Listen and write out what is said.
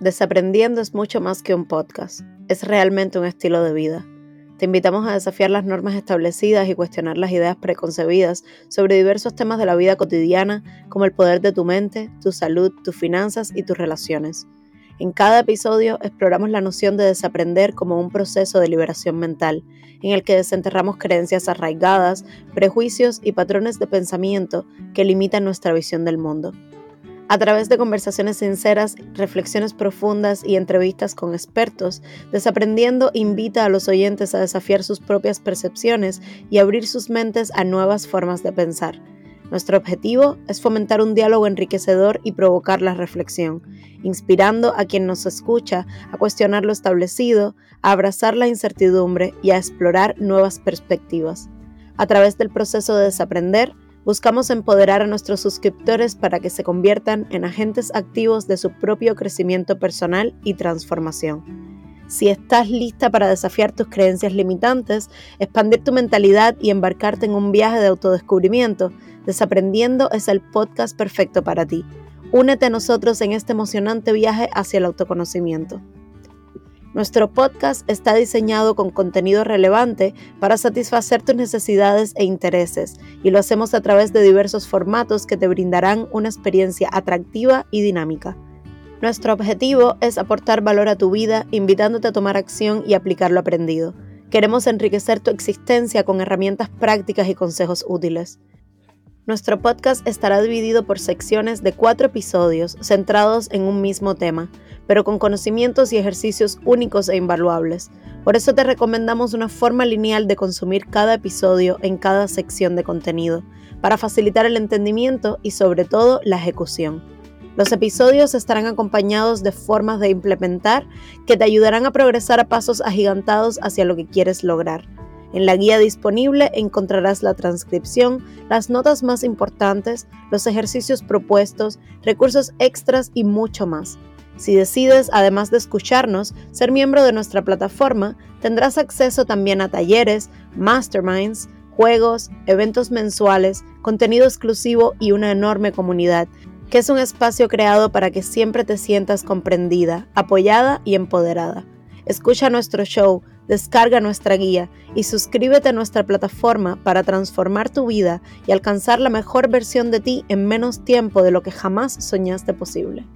Desaprendiendo es mucho más que un podcast, es realmente un estilo de vida. Te invitamos a desafiar las normas establecidas y cuestionar las ideas preconcebidas sobre diversos temas de la vida cotidiana, como el poder de tu mente, tu salud, tus finanzas y tus relaciones. En cada episodio exploramos la noción de desaprender como un proceso de liberación mental, en el que desenterramos creencias arraigadas, prejuicios y patrones de pensamiento que limitan nuestra visión del mundo. A través de conversaciones sinceras, reflexiones profundas y entrevistas con expertos, Desaprendiendo invita a los oyentes a desafiar sus propias percepciones y abrir sus mentes a nuevas formas de pensar. Nuestro objetivo es fomentar un diálogo enriquecedor y provocar la reflexión, inspirando a quien nos escucha a cuestionar lo establecido, a abrazar la incertidumbre y a explorar nuevas perspectivas. A través del proceso de desaprender, Buscamos empoderar a nuestros suscriptores para que se conviertan en agentes activos de su propio crecimiento personal y transformación. Si estás lista para desafiar tus creencias limitantes, expandir tu mentalidad y embarcarte en un viaje de autodescubrimiento, Desaprendiendo es el podcast perfecto para ti. Únete a nosotros en este emocionante viaje hacia el autoconocimiento. Nuestro podcast está diseñado con contenido relevante para satisfacer tus necesidades e intereses y lo hacemos a través de diversos formatos que te brindarán una experiencia atractiva y dinámica. Nuestro objetivo es aportar valor a tu vida invitándote a tomar acción y aplicar lo aprendido. Queremos enriquecer tu existencia con herramientas prácticas y consejos útiles. Nuestro podcast estará dividido por secciones de cuatro episodios centrados en un mismo tema, pero con conocimientos y ejercicios únicos e invaluables. Por eso te recomendamos una forma lineal de consumir cada episodio en cada sección de contenido, para facilitar el entendimiento y sobre todo la ejecución. Los episodios estarán acompañados de formas de implementar que te ayudarán a progresar a pasos agigantados hacia lo que quieres lograr. En la guía disponible encontrarás la transcripción, las notas más importantes, los ejercicios propuestos, recursos extras y mucho más. Si decides, además de escucharnos, ser miembro de nuestra plataforma, tendrás acceso también a talleres, masterminds, juegos, eventos mensuales, contenido exclusivo y una enorme comunidad, que es un espacio creado para que siempre te sientas comprendida, apoyada y empoderada. Escucha nuestro show Descarga nuestra guía y suscríbete a nuestra plataforma para transformar tu vida y alcanzar la mejor versión de ti en menos tiempo de lo que jamás soñaste posible.